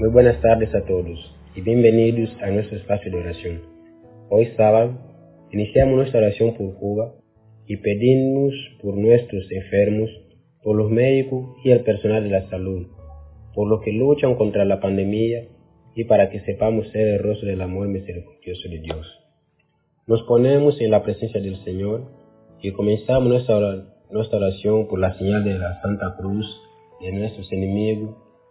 Muy buenas tardes a todos y bienvenidos a nuestro espacio de oración. Hoy sábado iniciamos nuestra oración por Cuba y pedimos por nuestros enfermos, por los médicos y el personal de la salud, por los que luchan contra la pandemia y para que sepamos ser el rostro del amor misericordioso de Dios. Nos ponemos en la presencia del Señor y comenzamos nuestra, oración por la señal de la Santa Cruz de nuestros enemigos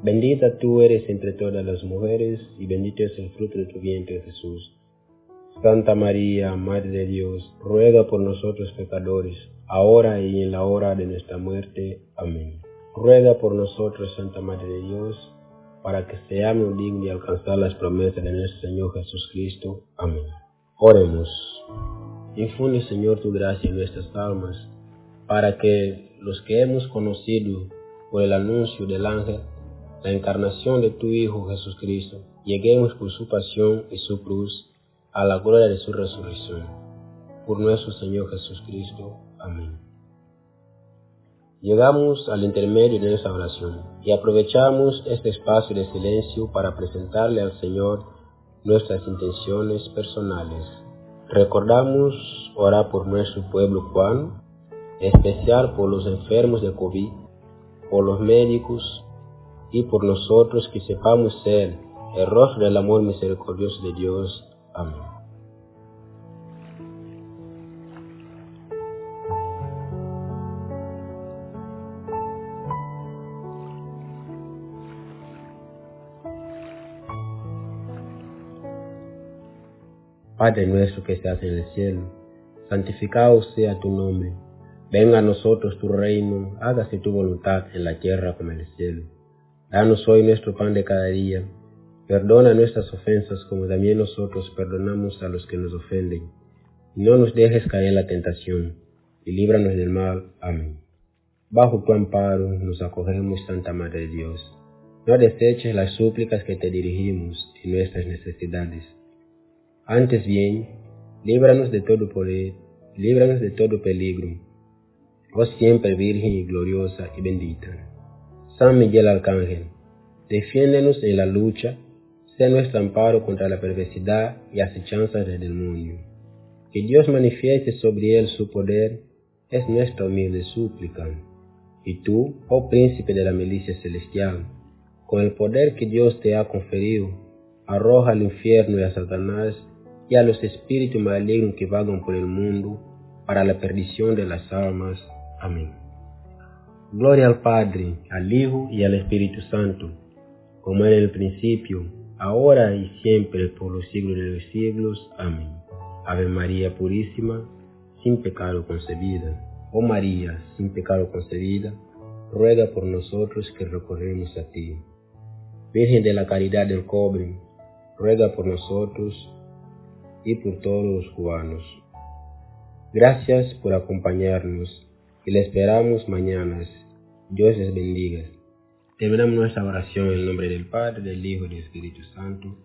Bendita tú eres entre todas las mujeres, y bendito es el fruto de tu vientre Jesús. Santa María, Madre de Dios, ruega por nosotros pecadores, ahora y en la hora de nuestra muerte. Amén. Ruega por nosotros, Santa Madre de Dios, para que seamos dignos de alcanzar las promesas de nuestro Señor Jesucristo. Amén. Oremos. Infunde, Señor, tu gracia en nuestras almas, para que los que hemos conocido por el anuncio del ángel, la encarnación de tu Hijo Jesucristo, lleguemos por su pasión y su cruz a la gloria de su resurrección. Por nuestro Señor Jesucristo. Amén. Llegamos al intermedio de nuestra oración y aprovechamos este espacio de silencio para presentarle al Señor nuestras intenciones personales. Recordamos orar por nuestro pueblo Juan, especial por los enfermos de COVID, por los médicos, y por nosotros que sepamos ser el rostro del amor misericordioso de Dios. Amén. Padre nuestro que estás en el cielo, santificado sea tu nombre. Venga a nosotros tu reino, hágase tu voluntad en la tierra como en el cielo. Danos hoy nuestro pan de cada día. Perdona nuestras ofensas como también nosotros perdonamos a los que nos ofenden. no nos dejes caer en la tentación, y líbranos del mal. Amén. Bajo tu amparo nos acogemos, Santa Madre de Dios. No deseches las súplicas que te dirigimos en nuestras necesidades. Antes bien, líbranos de todo poder, líbranos de todo peligro. Oh siempre Virgen y gloriosa y bendita. San Miguel Arcángel, defiéndenos en la lucha, sé nuestro amparo contra la perversidad y acechanzas del demonio. Que Dios manifieste sobre él su poder es nuestra humilde súplica. Y tú, oh príncipe de la milicia celestial, con el poder que Dios te ha conferido, arroja al infierno y a Satanás y a los espíritus malignos que vagan por el mundo para la perdición de las almas. Amén. Gloria al Padre, al Hijo y al Espíritu Santo, como era en el principio, ahora y siempre, por los siglos de los siglos. Amén. Ave María Purísima, sin pecado concebida. Oh María, sin pecado concebida, ruega por nosotros que recorremos a ti. Virgen de la Caridad del Cobre, ruega por nosotros y por todos los cubanos. Gracias por acompañarnos y le esperamos mañana. Dios les bendiga. Terminamos nuestra oración en el nombre del Padre, del Hijo y del Espíritu Santo.